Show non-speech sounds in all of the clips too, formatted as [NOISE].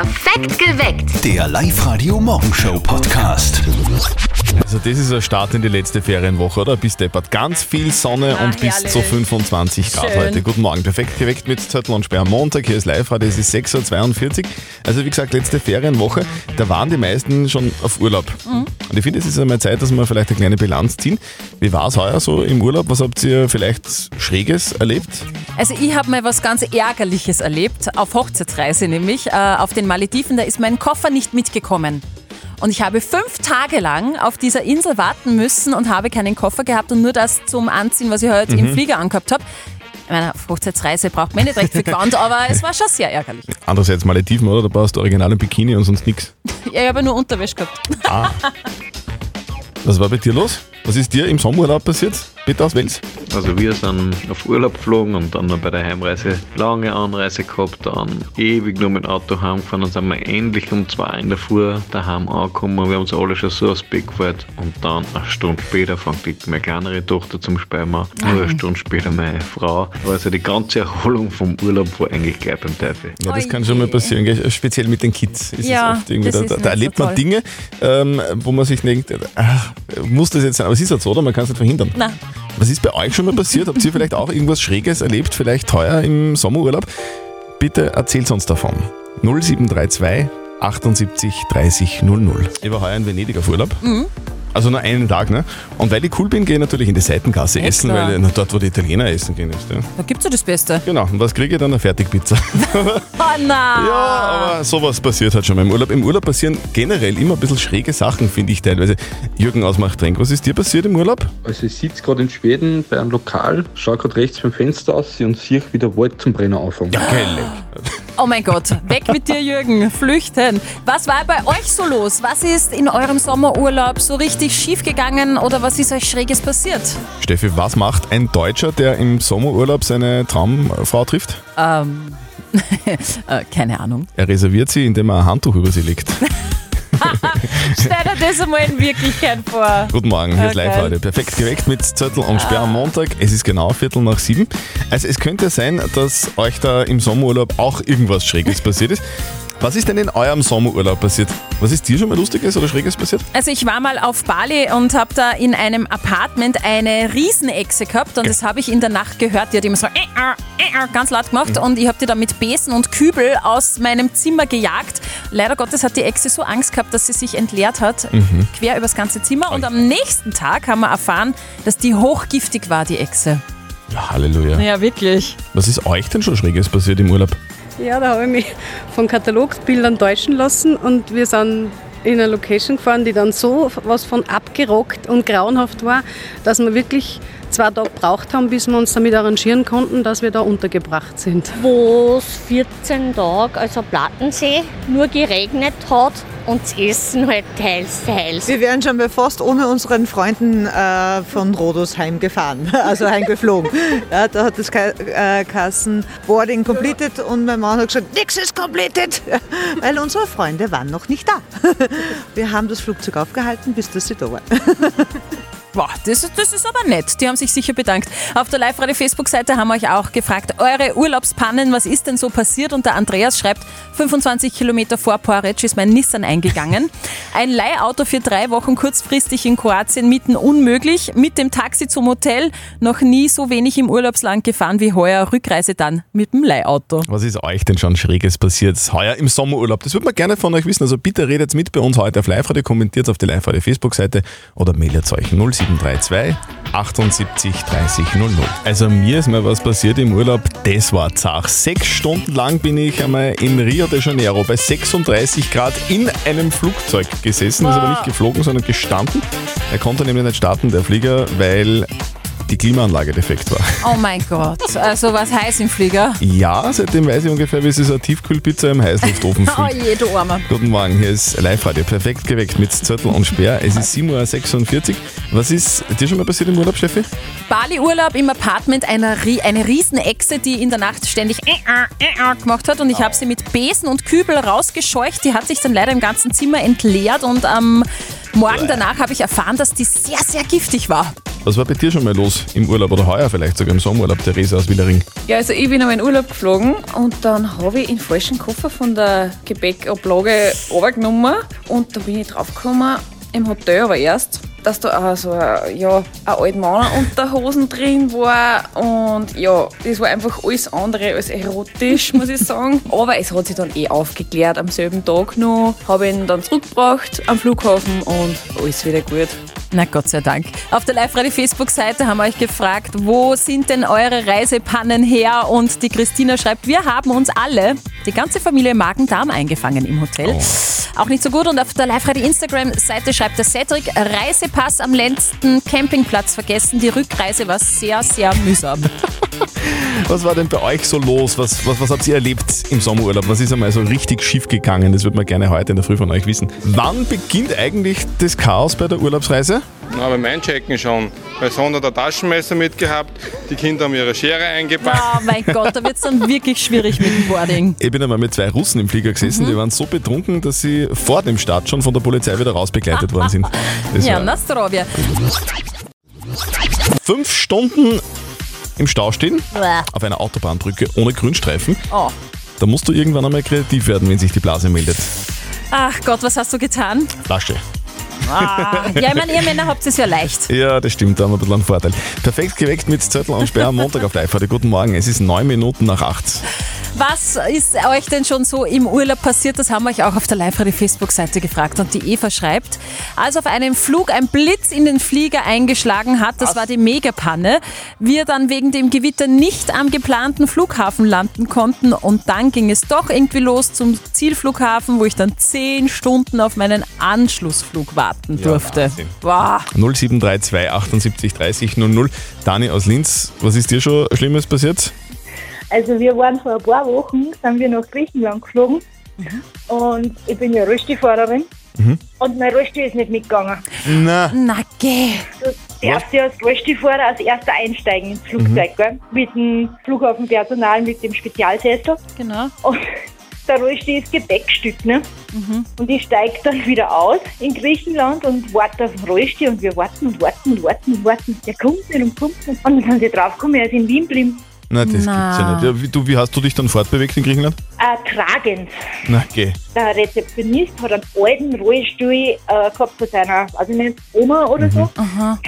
Perfekt geweckt. Der Live-Radio-Morgenshow-Podcast. Also das ist ein Start in die letzte Ferienwoche, oder? Bis deppert. Ganz viel Sonne und bis herrlich. zu 25 Grad Schön. heute. Guten Morgen, perfekt geweckt mit Zettel und Sperr. am Montag, hier ist live heute, es ist 6.42 Uhr. Also wie gesagt, letzte Ferienwoche, da waren die meisten schon auf Urlaub. Mhm. Und ich finde, es ist einmal Zeit, dass wir vielleicht eine kleine Bilanz ziehen. Wie war es heuer so im Urlaub? Was habt ihr vielleicht Schräges erlebt? Also ich habe mal was ganz Ärgerliches erlebt, auf Hochzeitsreise nämlich, äh, auf den Malediven, da ist mein Koffer nicht mitgekommen. Und ich habe fünf Tage lang auf dieser Insel warten müssen und habe keinen Koffer gehabt und nur das zum Anziehen, was ich heute im Flieger angehabt habe. Ich meine, auf Hochzeitsreise braucht man nicht recht viel Gewand, aber es war schon sehr ärgerlich. Andererseits Malediven, oder? Da brauchst du original ein Bikini und sonst nichts. [LAUGHS] Ja, ich habe nur Unterwäsche gehabt. Was war bei dir los? Was ist dir im Sommerurlaub passiert? Bitte aus Wels? Also wir sind auf Urlaub geflogen und dann noch bei der Heimreise lange Anreise gehabt, dann ewig nur mit dem Auto heimgefahren, dann sind wir endlich um zwei in der Früh daheim angekommen, wir haben uns alle schon so aufs Bett gefreut und dann eine Stunde später fängt die, meine kleinere Tochter zum Speien an, nur eine Stunde später meine Frau. Also die ganze Erholung vom Urlaub war eigentlich gleich beim Teufel. Ja, das kann schon mal passieren, gell? speziell mit den Kids. Ist Ja, es oft irgendwie, das da, ist da, da so erlebt man toll. Dinge, ähm, wo man sich denkt, ach, muss das jetzt sein? Aber es ist halt so, oder? Man kann es nicht verhindern. Na, Was ist bei euch schon mal passiert? Habt ihr vielleicht auch irgendwas Schräges erlebt, vielleicht teuer im Sommerurlaub? Bitte erzählt uns davon. 0732 78 30 00. Ich war heuer in Venedig auf Urlaub. Mhm. Also nur einen Tag, ne? Und weil ich cool bin, gehe ich natürlich in die Seitengasse Ja, essen, klar. weil na, dort, wo die Italiener essen gehen ist. Ja. da gibt's ja das Beste. Genau, und was kriege ich dann? Eine Fertigpizza. [LAUGHS] [LAUGHS] Oh nein! Ja, aber sowas passiert halt schon mal im Urlaub. Im Urlaub passieren generell immer ein bisschen schräge Sachen, finde ich teilweise. Jürgen Ausmachtrenk, was ist dir passiert im Urlaub? Also ich sitze gerade in Schweden bei einem Lokal, schaue gerade rechts beim Fenster aus und sehe, wie der Wald zum Brennen anfängt. Ja, geil. Oh mein Gott, weg mit dir, Jürgen, flüchten. Was war bei euch so los? Was ist in eurem Sommerurlaub so richtig schief gegangen oder was ist euch Schräges passiert? Steffi, was macht ein Deutscher, der im Sommerurlaub seine Traumfrau trifft? Ähm, [LAUGHS] äh, keine Ahnung. Er reserviert sie, indem er ein Handtuch über sie legt. [LAUGHS] Stell dir das einmal in Wirklichkeit vor. Guten Morgen, hier ist Okay. live heute. Perfekt geweckt mit Zettel und Sperr am Montag. Es ist genau Viertel nach sieben. Also es könnte sein, dass euch da im Sommerurlaub auch irgendwas Schräges passiert ist. Was ist denn in eurem Sommerurlaub passiert? Was ist dir schon mal Lustiges oder Schräges passiert? Also ich war mal auf Bali und habe da in einem Apartment eine Riesenechse gehabt und das habe ich in der Nacht gehört. Die hat immer so äh, äh, äh, ganz laut gemacht und ich habe die dann mit Besen und Kübel aus meinem Zimmer gejagt. Leider Gottes hat die Echse so Angst gehabt, dass sie sich entleert hat, quer übers ganze Zimmer. Und am nächsten Tag haben wir erfahren, dass die hochgiftig war, die Echse. Ja, Halleluja. Ja, wirklich. Was ist euch denn schon Schräges passiert im Urlaub? Ja, da habe ich mich von Katalogsbildern täuschen lassen und wir sind in eine Location gefahren, die dann so was von abgerockt und grauenhaft war, dass wir wirklich zwei Tage gebraucht haben, bis wir uns damit arrangieren konnten, dass wir da untergebracht sind. wo es 14 Tage, also Plattensee, nur geregnet hat und Essen halt teils, teils. Wir wären schon fast ohne unseren Freunden äh, von Rhodos heimgefahren, [LAUGHS] also heimgeflogen. [LAUGHS] ja, da hat das Ka äh, Kassen Boarding completed und mein Mann hat gesagt, nix ist completed, [LAUGHS] weil unsere Freunde waren noch nicht da. Wir haben das Flugzeug aufgehalten, bis das sie da waren. Boah, das, das ist aber nett. Die haben sich sicher bedankt. Auf der Live-Radio-Facebook-Seite haben wir euch auch gefragt, eure Urlaubspannen, was ist denn so passiert? Und der Andreas schreibt, 25 Kilometer vor Porridge ist mein Nissan eingegangen. [LAUGHS] Ein Leihauto für drei Wochen kurzfristig in Kroatien mitten unmöglich. Mit dem Taxi zum Hotel noch nie so wenig im Urlaubsland gefahren wie heuer. Rückreise dann mit dem Leihauto. Was ist euch denn schon Schräges passiert heuer im Sommerurlaub? Das würde man gerne von euch wissen. Also bitte redet mit bei uns heute auf Live-Radio, kommentiert auf die Live-Radio Facebook-Seite oder meldet euch 0732 78 30 00. Also mir ist mal was passiert im Urlaub, das war zach. Sechs Stunden lang bin ich einmal in Rio de Janeiro bei 36 Grad in einem Flugzeug gesessen, ist aber nicht geflogen, sondern gestanden. Er konnte nämlich nicht starten, der Flieger, weil die Klimaanlage defekt war. [LAUGHS] Oh mein Gott, also was heiß im Flieger? Ja, seitdem weiß ich ungefähr, wie sich so eine Tiefkühlpizza im Heißluftofen [LAUGHS] Oh fühlt. je, du Armer. Guten Morgen, hier ist Live-Radio, perfekt geweckt mit Zettel und Sperr. Es ist 7.46 Uhr. Was ist dir schon mal passiert im Urlaub, Steffi? Bali-Urlaub im Apartment, einer, eine Riesenechse, die in der Nacht ständig äh, äh, äh, äh gemacht hat und ich habe sie mit Besen und Kübel rausgescheucht. Die hat sich dann leider im ganzen Zimmer entleert und am Morgen danach habe ich erfahren, dass die sehr, sehr giftig war. Was war bei dir schon mal los im Urlaub oder heuer vielleicht sogar im Sommerurlaub, Theresa aus Willering? Ja, also ich bin einmal in Urlaub geflogen und dann habe ich den falschen Koffer von der Gepäckablage runtergenommen und da bin ich draufgekommen, im Hotel aber erst, dass da auch so ein, ja, ein alter Mann Unterhosen drin war und ja, das war einfach alles andere als erotisch, muss ich sagen. [LAUGHS] Aber es hat sich dann eh aufgeklärt am selben Tag noch, habe ihn dann zurückgebracht am Flughafen und alles wieder gut. Na Gott sei Dank. Auf der Live-Radio-Facebook-Seite haben wir euch gefragt, wo sind denn eure Reisepannen her? Und die Christina schreibt, wir haben uns alle, die ganze Familie Magen-Darm eingefangen im Hotel. Auch nicht so gut. Und auf der Live-Radio-Instagram-Seite schreibt der Cedric, Reisepass am letzten Campingplatz vergessen. Die Rückreise war sehr, sehr mühsam. [LAUGHS] Was war denn bei euch so los? Was, was, was habt ihr erlebt im Sommerurlaub? Was ist einmal so richtig schief gegangen? Das würde man gerne heute in der Früh von euch wissen. Wann beginnt eigentlich das Chaos bei der Urlaubsreise? Na, beim Einchecken schon. Mein Sohn hat ein Taschenmesser mitgehabt, die Kinder haben ihre Schere eingepackt. Oh mein Gott, da wird es dann wirklich schwierig mit dem Boarding. Ich bin einmal mit zwei Russen im Flieger gesessen, die waren so betrunken, dass sie vor dem Start schon von der Polizei wieder rausbegleitet worden sind. [LAUGHS] Das Ja, na Strovia. fünf Stunden im Stau stehen, auf einer Autobahnbrücke ohne Grünstreifen. Oh. Da musst du irgendwann einmal kreativ werden, wenn sich die Blase meldet. Ach Gott, was hast du getan? Flasche. Ah. Ja, ich meine, ihr Männer habt es ja leicht. Ja, das stimmt, da haben wir ein bisschen einen Vorteil. Perfekt geweckt mit Zettel und Sperr am Montag auf live. Guten Morgen, es ist neun Minuten nach acht. Was ist euch denn schon so im Urlaub passiert? Das haben wir euch auch auf der Live-Radio-Facebook-Seite gefragt. Und die Eva schreibt, als auf einem Flug ein Blitz in den Flieger eingeschlagen hat, das war die Megapanne, wir dann wegen dem Gewitter nicht am geplanten Flughafen landen konnten und dann ging es doch irgendwie los zum Zielflughafen, wo ich dann zehn Stunden auf meinen Anschlussflug warten durfte. Wahnsinn. Boah. 0732 78 30 00. Dani aus Linz, was ist dir schon Schlimmes passiert? Also wir waren vor ein paar Wochen, sind wir nach Griechenland geflogen und ich bin ja Rollstuhlfahrerin und mein Rollstuhl ist nicht mitgegangen. Na, Na geh. Du darfst ja als Rollstuhlfahrer als erster einsteigen ins Flugzeug, gell? mit dem Flughafenpersonal, mit dem Spezialsessel Genau. und [LAUGHS] der Rollstuhl ist Gepäckstück, ne? Und ich steige dann wieder aus in Griechenland und warte auf den Rollstuhl und wir warten und warten und warten und warten. Der kommt nicht und kommt nicht. Und dann sind sie draufgekommen, er ist in Wien geblieben. Na das gibt's ja nicht. Ja, wie, du, wie hast du dich dann fortbewegt in Griechenland? Äh, tragend. Geh. Der Rezeptionist hat einen alten Rollstuhl äh, gehabt von seiner, also nicht Oma oder so.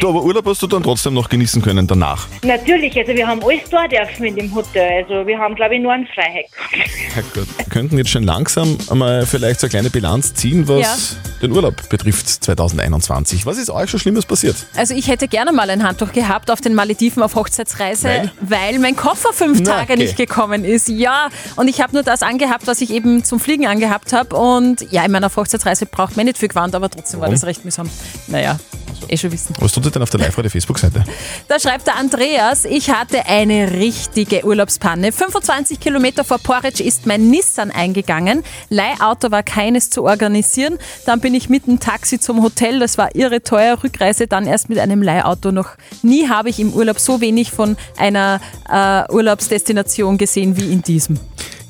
Du, aber Urlaub hast du dann trotzdem noch genießen können danach. Natürlich, also wir haben alles da dürfen in dem Hotel. Also wir haben, glaube ich, nur eine Freiheit gehabt. Herrgott. Wir könnten jetzt schon langsam einmal vielleicht so eine kleine Bilanz ziehen, was den Urlaub betrifft 2021. Was ist euch schon Schlimmes passiert? Also ich hätte gerne mal ein Handtuch gehabt auf den Malediven auf Hochzeitsreise, weil, mein Koffer fünf Na, Tage okay. nicht gekommen ist. Ja, und ich habe nur das angehabt, was ich eben zum Fliegen angehabt habe. Und ja, in meiner Hochzeitsreise braucht man nicht viel gewarnt, aber trotzdem war Warum? das recht mühsam. Naja, eh schon wissen. Was tut ihr denn auf der Live-Radio-Facebook-Seite? [LAUGHS] Da schreibt der Andreas, ich hatte eine richtige Urlaubspanne. 25 Kilometer vor Porridge ist mein Nissan eingegangen. Leihauto war keines zu organisieren. Dann bin ich mit dem Taxi zum Hotel. Das war irre teuer. Rückreise dann erst mit einem Leihauto. Noch nie habe ich im Urlaub so wenig von einer äh, Urlaubsdestination gesehen wie in diesem.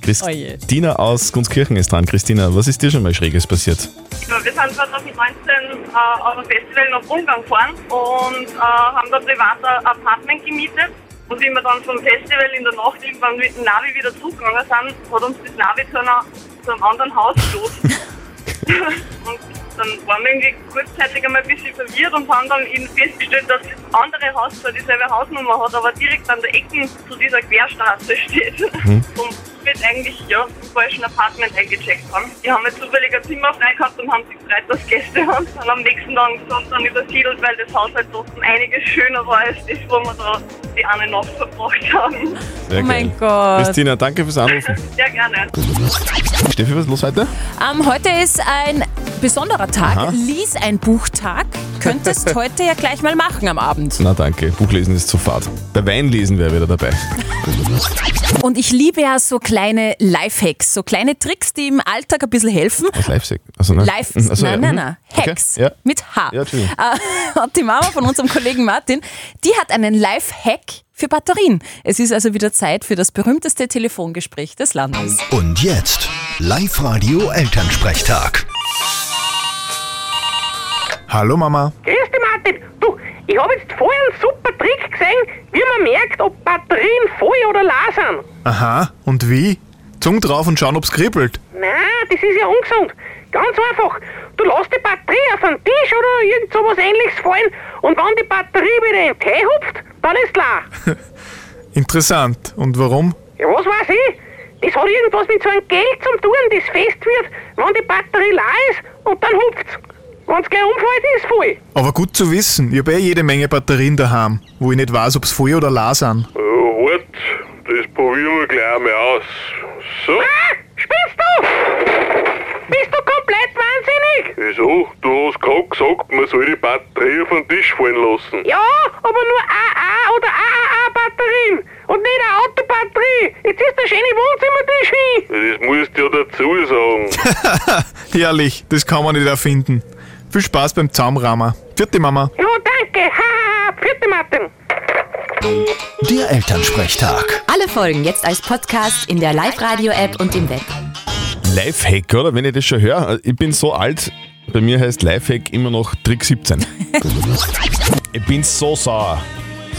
Christina aus Gunskirchen ist dran. Christina, was ist dir schon mal Schräges passiert? Ja, wir sind 2019 äh, auf ein Festival nach Ungarn gefahren und äh, haben da privat ein Apartment gemietet. Und wie wir dann vom Festival in der Nacht irgendwann mit dem Navi wieder zugegangen sind, hat uns das Navi zu, einer, zu einem anderen Haus gestoßen. [LAUGHS] und dann waren wir irgendwie kurzzeitig einmal ein bisschen verwirrt und haben dann eben festgestellt, dass das andere Haus zwar dieselbe Hausnummer hat, aber direkt an der Ecke zu dieser Querstraße steht. Und wir eigentlich ja, im falschen Apartment eingecheckt haben. Die haben jetzt zufällig ein Zimmer frei gehabt und haben sich gefreut, dass Gäste [LAUGHS] haben. Und am nächsten Tag sind dann übersiedelt, weil das Haus halt trotzdem einiges schöner war als das, wo wir da die eine Nacht verbracht haben. Sehr Oh mein geil. Gott. Christina, danke fürs Anrufen. [LAUGHS] Sehr gerne. Steffi, was ist los heute? Ähm, heute ist ein besonderer Tag. Aha. Lies ein Buchtag. Könntest [LAUGHS] heute ja gleich mal machen am Abend. Na danke, Buchlesen ist zu fad. Bei Weinlesen wäre wieder dabei. Und ich liebe ja so kleine Lifehacks, so kleine Tricks, die im Alltag ein bisschen helfen. Was? Also, ne? Life, Also, nein, ja, nein, mhm. nein, Okay, Hacks Ja. mit H. Ja, Entschuldigung. Äh, [LAUGHS] Und die Mama von unserem Kollegen Martin, die hat einen Life-Hack für Batterien. Es ist also wieder Zeit für das berühmteste Telefongespräch des Landes. Und jetzt Live-Radio Elternsprechtag. Hallo Mama. Grüß dich, Martin. Du, Ich habe jetzt voll einen super Trick gesehen, wie man merkt, ob Batterien voll oder leer sind. Aha, und wie? Zunge drauf und schauen, ob's kribbelt. Nein, das ist ja ungesund. Ganz einfach. Du lässt die Batterie auf den Tisch oder irgend sowas ähnliches fallen und wenn die Batterie wieder in den Tee hupft, dann ist leer. [LAUGHS] Interessant. Und warum? Ja, was weiß ich? Das hat irgendwas mit so einem Geld zu tun, das fest wird, wenn die Batterie leer ist und dann hupft's. Wenn's gleich umfällt, ist voll. Aber gut zu wissen. Ich habe eh jede Menge Batterien daheim, wo ich nicht weiß, ob's voll oder leer sind. Ja, wart, das probieren wir gleich einmal aus. So. Ah, spinnst du? Bist du komplett wahnsinnig? Wieso? Du hast gerade gesagt, man soll die Batterie auf den Tisch fallen lassen. Ja, aber nur AA oder AAA-Batterien und nicht eine Autobatterie. Jetzt ist der schöne Wohnzimmertisch hin. Das musst du ja dazu sagen. [LAUGHS] Herrlich, das kann man nicht erfinden. Viel Spaß beim Zaumrahmen. Vierte Mama. Ja, danke. Haha, vierte Martin. Der Elternsprechtag. Alle Folgen jetzt als Podcast in der Live-Radio-App und im Web. Lifehack, oder? Wenn ich das schon höre, ich bin so alt, bei mir heißt Lifehack immer noch Trick 17. [LAUGHS] ich bin so sauer.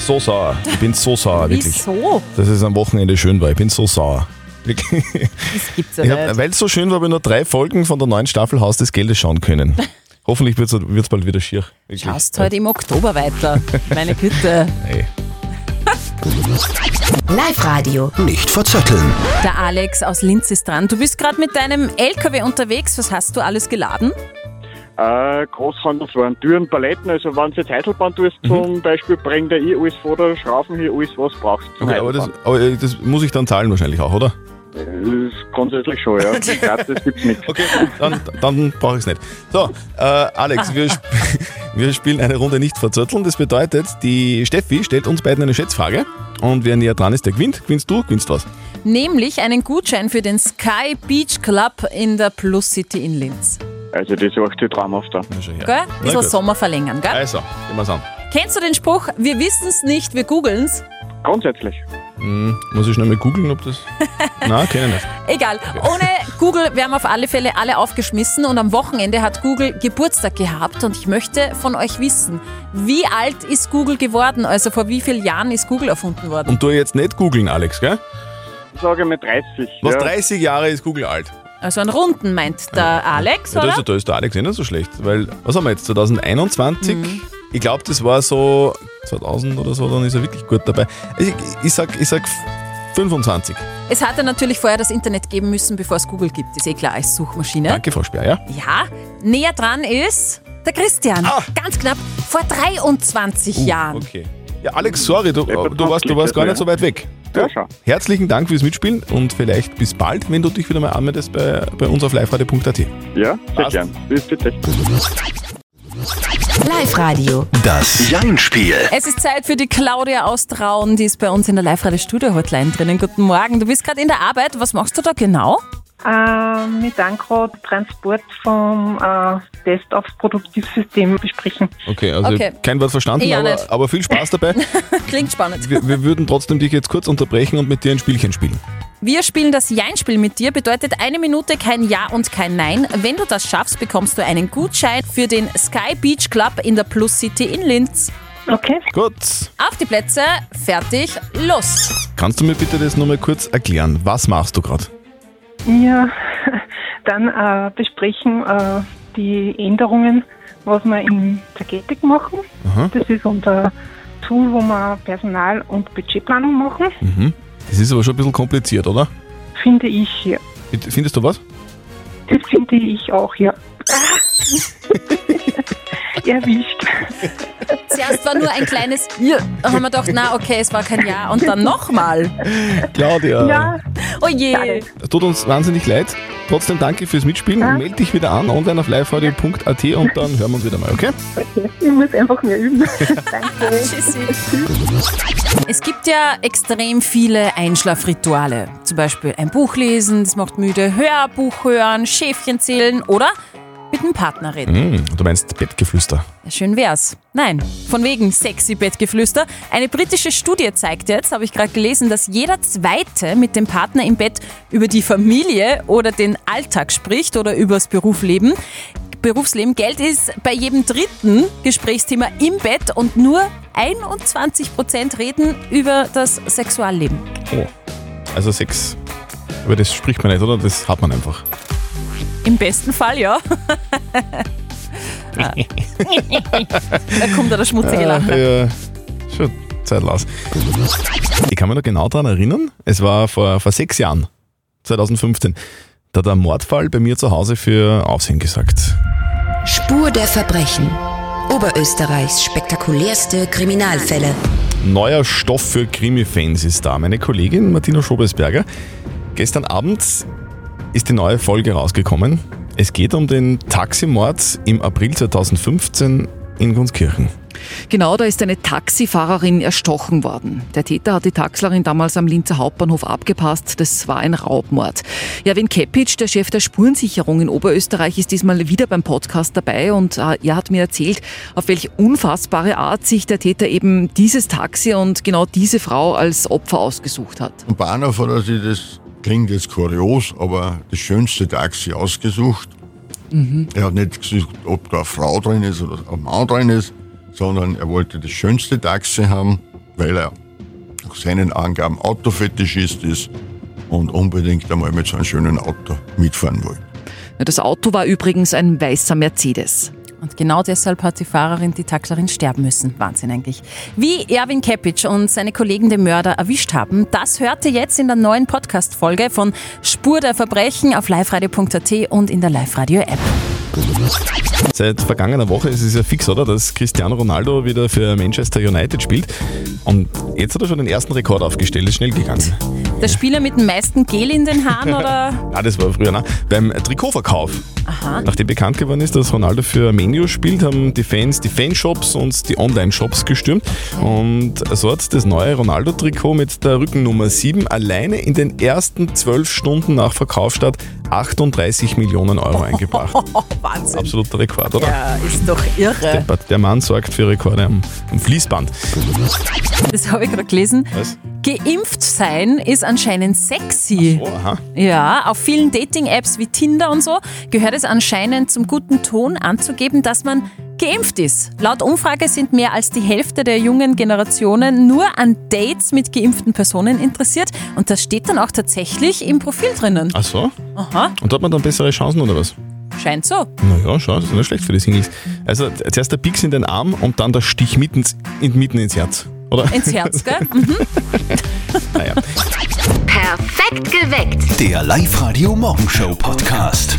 So sauer. Ich bin so sauer, [LAUGHS] wirklich. Wieso? Dass es am Wochenende schön war. Ich bin so sauer. Wirklich. Das gibt's ja nicht. weil es so schön war, habe ich nur drei Folgen von der neuen Staffel Haus des Geldes schauen können. [LAUGHS] Hoffentlich wird es bald wieder schier. Wirklich. Schaust heute im Oktober weiter. Meine Güte. Hey. Live-Radio. Nicht verzetteln. Der Alex aus Linz ist dran. Du bist gerade mit deinem LKW unterwegs. Was hast du alles geladen? Äh, Großhandelswaren, Türen, Paletten, also wenn du jetzt Heidelbahn tust zum Beispiel, bringt er eh alles vor der Schrauben hier, alles was du brauchst zum Okay, aber das, aber äh, das muss ich dann zahlen wahrscheinlich auch, oder? Das ist grundsätzlich schon, ja. [LAUGHS] Gratis gibt's nicht. Okay, dann, dann brauche ich es nicht. So, äh, Alex, wir, sp [LAUGHS] wir spielen eine Runde nicht verzötteln. Das bedeutet, die Steffi stellt uns beiden eine Schätzfrage und wer näher dran ist, der gewinnt. Gewinnst du, gewinnst was. Nämlich einen Gutschein für den Sky Beach Club in der Plus City in Linz. Also das macht sich traumhaft an. Gell? Bisschen gut. Sommer verlängern, gell? Also, gehen wir's an. Kennst du den Spruch, wir wissen es nicht, wir googeln's? Grundsätzlich. Hm, muss ich schnell mal googeln, ob das. [LAUGHS] Nein, kenne ich nicht. Egal. Ohne [LAUGHS] Google wären wir auf alle Fälle alle aufgeschmissen und am Wochenende hat Google Geburtstag gehabt und ich möchte von euch wissen, wie alt ist Google geworden? Also vor wie vielen Jahren ist Google erfunden worden? Und du jetzt nicht googeln, Alex, gell? Ich sage mal 30. Was ja. 30 Jahre ist Google alt? Also einen Runden meint der Alex, Ja, da, oder? ist, da ist der Alex eh nicht so schlecht. Weil, was haben wir jetzt? 2021? Ich glaube, das war so 2000 oder so, dann ist er wirklich gut dabei. Ich, ich, sag, ich sag 25. Es hatte natürlich vorher das Internet geben müssen, bevor es Google gibt. Ist eh klar als Suchmaschine. Danke, Frau Speer, ja? Ja, näher dran ist der Christian. Ganz knapp vor 23 Jahren. Okay. Ja, Alex, sorry, du, du, warst, du warst gar nicht so weit weg. Ja, schau. Herzlichen Dank fürs Mitspielen und vielleicht bis bald, wenn du dich wieder mal anmeldest bei, bei uns auf liveradio.at. Ja, sehr gern. Bis bitte. Live-Radio. Das Jein-Spiel. Es ist Zeit für die Claudia aus Traun, die ist bei uns in der Live-Radio-Studio-Hotline drinnen. Guten Morgen, du bist gerade in der Arbeit. Was machst du da genau? Ähm, wir dann gerade Transport vom äh, Test aufs Produktivsystem besprechen. Okay, also Okay. kein Wort verstanden, Ja, aber, nicht. aber viel Spaß dabei. [LAUGHS] Klingt spannend. wir, wir würden trotzdem dich jetzt kurz unterbrechen und mit dir ein Spielchen spielen. Wir spielen das Jein-Spiel mit dir, bedeutet eine Minute kein Ja und kein Nein. Wenn du das schaffst, bekommst du einen Gutschein für den Sky Beach Club in der Plus City in Linz. Okay. Gut. Auf die Plätze, fertig, los. Kannst du mir bitte das nochmal kurz erklären? Was machst du gerade? Wir [LAUGHS] dann äh, besprechen äh, die Änderungen, was wir in Tagetik machen. Aha. Das ist unser Tool, wo wir Personal- und Budgetplanung machen, Mhm. Das ist aber schon ein bisschen kompliziert, oder? finde ich hier. Findest du was? Das finde ich auch, ja. [LAUGHS] Erwischt. [LAUGHS] Zuerst war nur ein kleines Ja. Da haben wir gedacht, na okay, es war kein Ja. Und dann nochmal. Claudia. Ja. Oh je. Tut uns wahnsinnig leid. Trotzdem danke fürs Mitspielen. Meld dich wieder an, online auf liveradio.at und dann hören wir uns wieder mal, okay? Ich muss einfach mehr üben. [LAUGHS] Danke. Tschüssi. Es gibt ja extrem viele Einschlafrituale. Zum Beispiel ein Buch lesen, das macht müde, Hörbuch hören, Schäfchen zählen oder mit dem Partner reden. Hm, du meinst Bettgeflüster. Ja, schön wär's. Nein, von wegen sexy Bettgeflüster. Eine britische Studie zeigt jetzt, habe ich gerade gelesen, dass jeder Zweite mit dem Partner im Bett über die Familie oder den Alltag spricht oder übers Berufsleben. Berufsleben. Geld ist bei jedem dritten Gesprächsthema im Bett und nur 21% reden über das Sexualleben. Oh. Also Sex, über das spricht man nicht, oder? Das hat man einfach. Im besten Fall, ja. [LAUGHS] [LAUGHS] da kommt da der schmutzige Lacher. Ah, ja, schon Zeit aus. Ich kann mich noch genau daran erinnern, es war vor, vor sechs Jahren, 2015, da hat ein Mordfall bei mir zu Hause für Aufsehen gesorgt. Spur der Verbrechen. Oberösterreichs spektakulärste Kriminalfälle. Neuer Stoff für Krimi-Fans ist da. Meine Kollegin Martina Schobesberger. Gestern Abend ist die neue Folge rausgekommen. Es geht um den Taximord im April 2015 in Gunskirchen. Genau, da ist eine Taxifahrerin erstochen worden. Der Täter hat die Taxlerin damals am Linzer Hauptbahnhof abgepasst. Das war ein Raubmord. Javin Kepic, der Chef der Spurensicherung in Oberösterreich, ist diesmal wieder beim Podcast dabei und äh, er hat mir erzählt, auf welche unfassbare Art sich der Täter eben dieses Taxi und genau diese Frau als Opfer ausgesucht hat. Am Bahnhof hat er sich das, klingt jetzt kurios, aber das schönste Taxi ausgesucht. Mhm. Er hat nicht gesucht, ob da eine Frau drin ist oder ein Mann drin ist, sondern er wollte das schönste Taxi haben, weil er nach seinen Angaben Autofetischist ist und unbedingt einmal mit so einem schönen Auto mitfahren wollte. Das Auto war übrigens ein weißer Mercedes. Und genau deshalb hat die Fahrerin, die Taxlerin, sterben müssen. Wahnsinn eigentlich. Wie Erwin Kepic und seine Kollegen den Mörder erwischt haben, das hört ihr jetzt in der neuen Podcast-Folge von Spur der Verbrechen auf liveradio.at und in der Live-Radio-App. Seit vergangener Woche ist es ja fix, oder? Dass Cristiano Ronaldo wieder für Manchester United spielt. Und jetzt hat er schon den ersten Rekord aufgestellt. Ist schnell gegangen. Der Spieler mit dem meisten Gel in den Haaren oder? [LAUGHS] Ja, das war früher, ne? Beim Trikotverkauf. Aha. Nachdem bekannt geworden ist, dass Ronaldo für Menu spielt, haben die Fans die Fanshops und die Online-Shops gestürmt. Und so hat das neue Ronaldo-Trikot mit der Rückennummer 7 alleine in den ersten zwölf Stunden nach Verkaufsstart 38 Millionen Euro eingebracht. [LAUGHS] Wahnsinn. Absoluter Rekord, oder? Ja, ist doch irre. Deppert. Der Mann sorgt für Rekorde am, am Fließband. Das habe ich gerade gelesen. Was? Geimpft sein ist anscheinend sexy. Oh, aha. Ja, auf vielen Dating-Apps wie Tinder und so gehört es anscheinend zum guten Ton anzugeben, dass man geimpft ist. Laut Umfrage sind mehr als die Hälfte der jungen Generationen nur an Dates mit geimpften Personen interessiert und das steht dann auch tatsächlich im Profil drinnen. Ach so? Aha, Und da hat man dann bessere Chancen, oder was? scheint so. Naja, schau, das ist nicht schlecht für die Singles. Also zuerst der Pix in den Arm und dann der Stich mitten ins, in, mitten ins Herz, oder? Ins Herz, gell? [LAUGHS] Mhm. naja. Perfekt geweckt. Der Live-Radio Morgenshow Podcast.